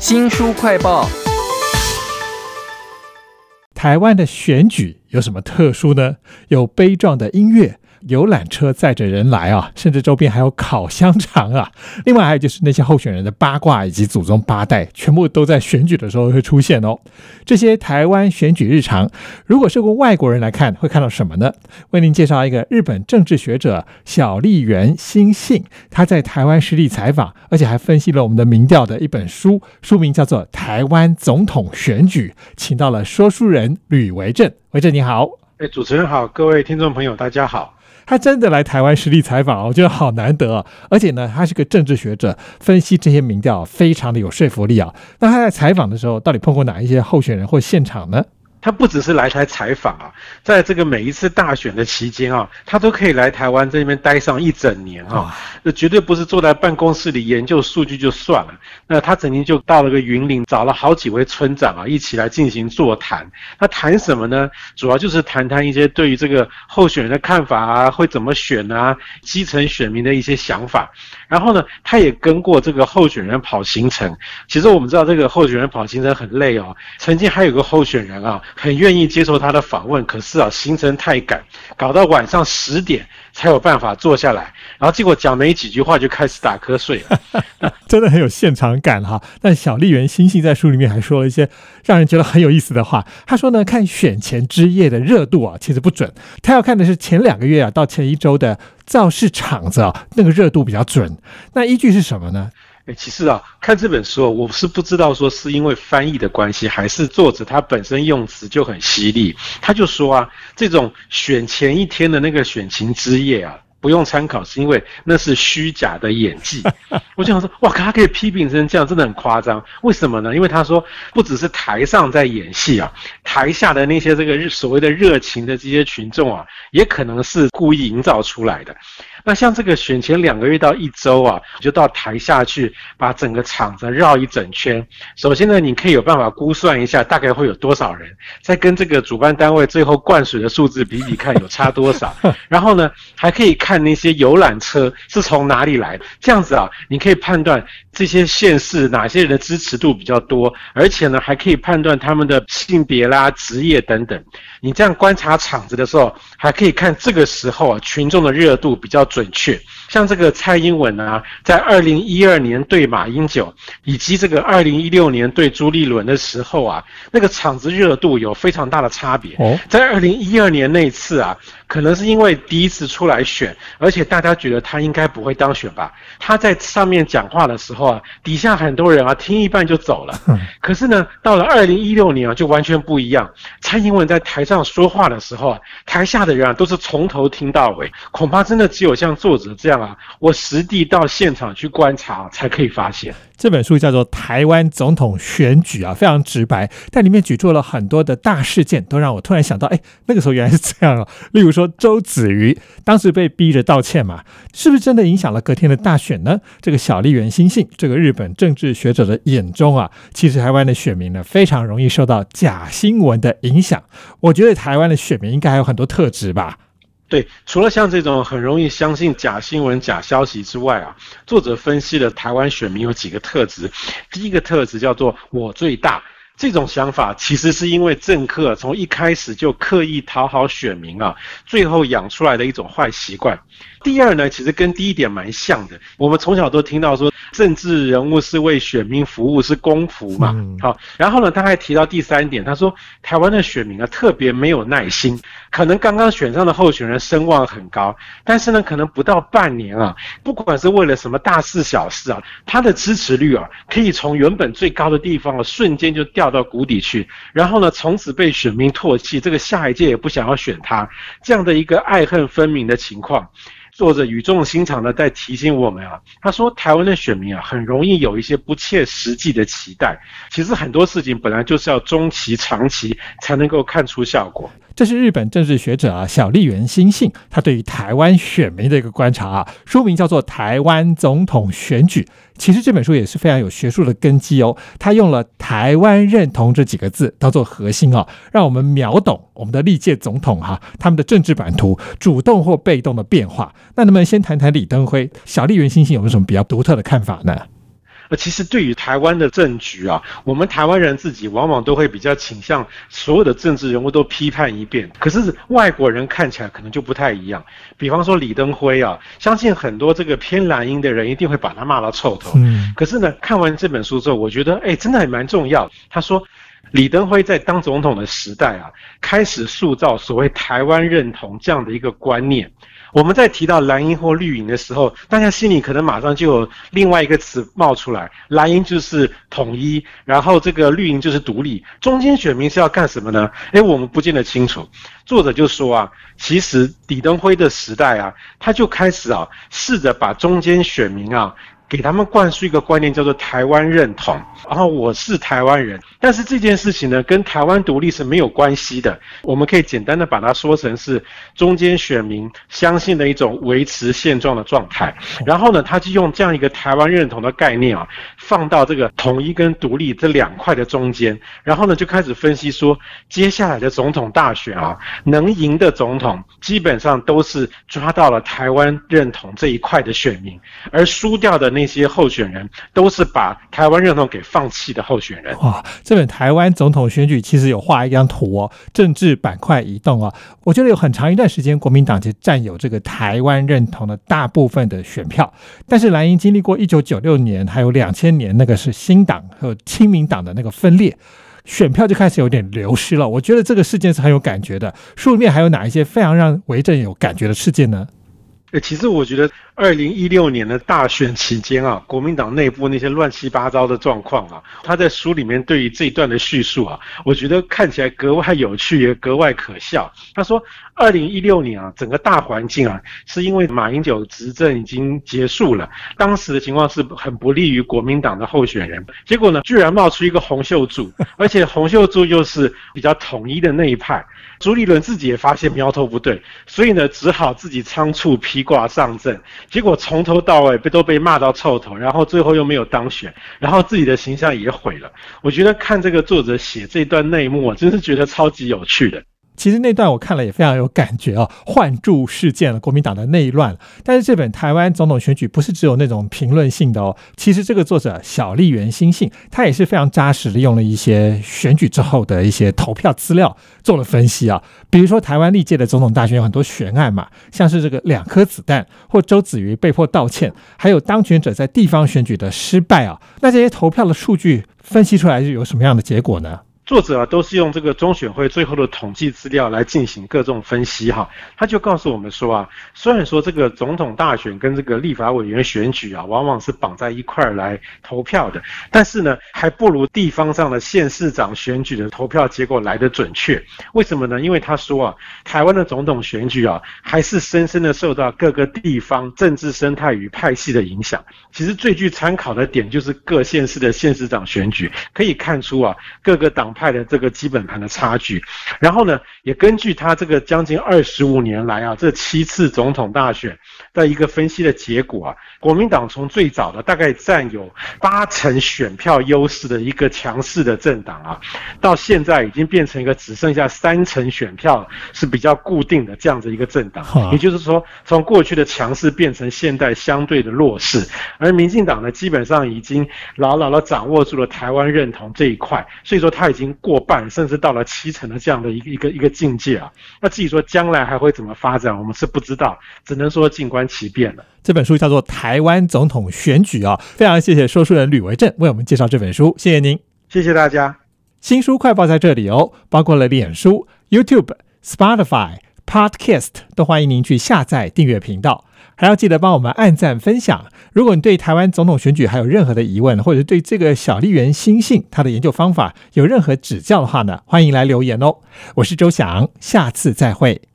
新书快报。台湾的选举有什么特殊呢？有悲壮的音乐。游览车载着人来啊，甚至周边还有烤香肠啊。另外还有就是那些候选人的八卦以及祖宗八代，全部都在选举的时候会出现哦。这些台湾选举日常，如果是个外国人来看，会看到什么呢？为您介绍一个日本政治学者小笠原新信，他在台湾实地采访，而且还分析了我们的民调的一本书，书名叫做《台湾总统选举》，请到了说书人吕维正。维正你好，哎，主持人好，各位听众朋友大家好。他真的来台湾实地采访，我觉得好难得！而且呢，他是个政治学者，分析这些民调非常的有说服力啊。那他在采访的时候，到底碰过哪一些候选人或现场呢？他不只是来台采访啊，在这个每一次大选的期间啊，他都可以来台湾这边待上一整年啊。那绝对不是坐在办公室里研究数据就算了。那他曾经就到了个云林，找了好几位村长啊，一起来进行座谈。他谈什么呢？主要就是谈谈一些对于这个候选人的看法啊，会怎么选啊，基层选民的一些想法。然后呢，他也跟过这个候选人跑行程。其实我们知道这个候选人跑行程很累哦。曾经还有个候选人啊。很愿意接受他的访问，可是啊，行程太赶，搞到晚上十点才有办法坐下来，然后结果讲没几句话就开始打瞌睡了，真的很有现场感哈。但小丽媛星星在书里面还说了一些让人觉得很有意思的话。他说呢，看选前之夜的热度啊，其实不准，他要看的是前两个月啊到前一周的造势场子啊，那个热度比较准。那依据是什么呢？其实啊，看这本书，我是不知道说是因为翻译的关系，还是作者他本身用词就很犀利。他就说啊，这种选前一天的那个选情之夜啊，不用参考，是因为那是虚假的演技。我就想说，哇，他可以批评成这样，真的很夸张。为什么呢？因为他说，不只是台上在演戏啊，台下的那些这个所谓的热情的这些群众啊，也可能是故意营造出来的。那像这个选前两个月到一周啊，就到台下去把整个场子绕一整圈。首先呢，你可以有办法估算一下大概会有多少人，再跟这个主办单位最后灌水的数字比比看有差多少。然后呢，还可以看那些游览车是从哪里来，这样子啊，你可以判断这些县市哪些人的支持度比较多，而且呢，还可以判断他们的性别啦、职业等等。你这样观察场子的时候，还可以看这个时候啊，群众的热度比较准确。像这个蔡英文啊，在二零一二年对马英九，以及这个二零一六年对朱立伦的时候啊，那个场子热度有非常大的差别。在二零一二年那次啊。可能是因为第一次出来选，而且大家觉得他应该不会当选吧？他在上面讲话的时候啊，底下很多人啊听一半就走了。可是呢，到了二零一六年啊，就完全不一样。蔡英文在台上说话的时候啊，台下的人啊都是从头听到尾。恐怕真的只有像作者这样啊，我实地到现场去观察才可以发现。这本书叫做《台湾总统选举》啊，非常直白，但里面举出了很多的大事件，都让我突然想到，哎，那个时候原来是这样啊。例如说周子瑜当时被逼着道歉嘛，是不是真的影响了隔天的大选呢？这个小笠原新信，这个日本政治学者的眼中啊，其实台湾的选民呢，非常容易受到假新闻的影响。我觉得台湾的选民应该还有很多特质吧。对，除了像这种很容易相信假新闻、假消息之外啊，作者分析了台湾选民有几个特质。第一个特质叫做“我最大”，这种想法其实是因为政客从一开始就刻意讨好选民啊，最后养出来的一种坏习惯。第二呢，其实跟第一点蛮像的。我们从小都听到说，政治人物是为选民服务，是公仆嘛。好，然后呢，他还提到第三点，他说台湾的选民啊，特别没有耐心。可能刚刚选上的候选人声望很高，但是呢，可能不到半年啊，不管是为了什么大事小事啊，他的支持率啊，可以从原本最高的地方啊，瞬间就掉到谷底去。然后呢，从此被选民唾弃，这个下一届也不想要选他，这样的一个爱恨分明的情况。作者语重心长的在提醒我们啊，他说台湾的选民啊，很容易有一些不切实际的期待。其实很多事情本来就是要中期、长期才能够看出效果。这是日本政治学者啊小笠原新信他对于台湾选民的一个观察啊，书名叫做《台湾总统选举》。其实这本书也是非常有学术的根基哦，他用了“台湾认同”这几个字当做核心哦，让我们秒懂我们的历届总统哈他们的政治版图主动或被动的变化。那能不能先谈谈李登辉、小笠原新信有没有什么比较独特的看法呢？呃，其实对于台湾的政局啊，我们台湾人自己往往都会比较倾向所有的政治人物都批判一遍，可是外国人看起来可能就不太一样。比方说李登辉啊，相信很多这个偏蓝营的人一定会把他骂到臭头。嗯，可是呢，看完这本书之后，我觉得哎，真的还蛮重要。他说。李登辉在当总统的时代啊，开始塑造所谓台湾认同这样的一个观念。我们在提到蓝营或绿营的时候，大家心里可能马上就有另外一个词冒出来：蓝营就是统一，然后这个绿营就是独立。中间选民是要干什么呢？诶，我们不见得清楚。作者就说啊，其实李登辉的时代啊，他就开始啊，试着把中间选民啊。给他们灌输一个观念，叫做台湾认同。然后我是台湾人，但是这件事情呢，跟台湾独立是没有关系的。我们可以简单的把它说成是中间选民相信的一种维持现状的状态。然后呢，他就用这样一个台湾认同的概念啊，放到这个统一跟独立这两块的中间。然后呢，就开始分析说，接下来的总统大选啊，能赢的总统基本上都是抓到了台湾认同这一块的选民，而输掉的那。那些候选人都是把台湾认同给放弃的候选人。哇，这本台湾总统选举其实有画一张图哦，政治板块移动哦。我觉得有很长一段时间，国民党其实占有这个台湾认同的大部分的选票。但是蓝营经历过一九九六年还有两千年那个是新党和亲民党的那个分裂，选票就开始有点流失了。我觉得这个事件是很有感觉的。书里面还有哪一些非常让维正有感觉的事件呢？呃，其实我觉得。二零一六年的大选期间啊，国民党内部那些乱七八糟的状况啊，他在书里面对于这一段的叙述啊，我觉得看起来格外有趣，也格外可笑。他说，二零一六年啊，整个大环境啊，是因为马英九执政已经结束了，当时的情况是很不利于国民党的候选人。结果呢，居然冒出一个洪秀柱，而且洪秀柱又是比较统一的那一派。朱立伦自己也发现苗头不对，所以呢，只好自己仓促披挂上阵。结果从头到尾被都被骂到臭头，然后最后又没有当选，然后自己的形象也毁了。我觉得看这个作者写这段内幕，真是觉得超级有趣的。其实那段我看了也非常有感觉啊，换注事件了国民党的内乱。但是这本台湾总统选举不是只有那种评论性的哦，其实这个作者小笠原新信他也是非常扎实的，用了一些选举之后的一些投票资料做了分析啊。比如说台湾历届的总统大选有很多悬案嘛，像是这个两颗子弹或周子瑜被迫道歉，还有当权者在地方选举的失败啊，那这些投票的数据分析出来是有什么样的结果呢？作者啊，都是用这个中选会最后的统计资料来进行各种分析哈。他就告诉我们说啊，虽然说这个总统大选跟这个立法委员选举啊，往往是绑在一块儿来投票的，但是呢，还不如地方上的县市长选举的投票结果来得准确。为什么呢？因为他说啊，台湾的总统选举啊，还是深深的受到各个地方政治生态与派系的影响。其实最具参考的点就是各县市的县市长选举，可以看出啊，各个党。派的这个基本盘的差距，然后呢，也根据他这个将近二十五年来啊，这七次总统大选的一个分析的结果啊，国民党从最早的大概占有八成选票优势的一个强势的政党啊，到现在已经变成一个只剩下三成选票是比较固定的这样子一个政党，也就是说，从过去的强势变成现代相对的弱势，而民进党呢，基本上已经牢牢的掌握住了台湾认同这一块，所以说他已经。过半甚至到了七成的这样的一个一个一个境界啊，那至于说将来还会怎么发展，我们是不知道，只能说静观其变了。这本书叫做《台湾总统选举》啊，非常谢谢说书人吕维正为我们介绍这本书，谢谢您，谢谢大家。新书快报在这里哦，包括了脸书、YouTube、Spotify、Podcast，都欢迎您去下载订阅频道。还要记得帮我们按赞分享。如果你对台湾总统选举还有任何的疑问，或者对这个小笠原新信他的研究方法有任何指教的话呢，欢迎来留言哦。我是周翔，下次再会。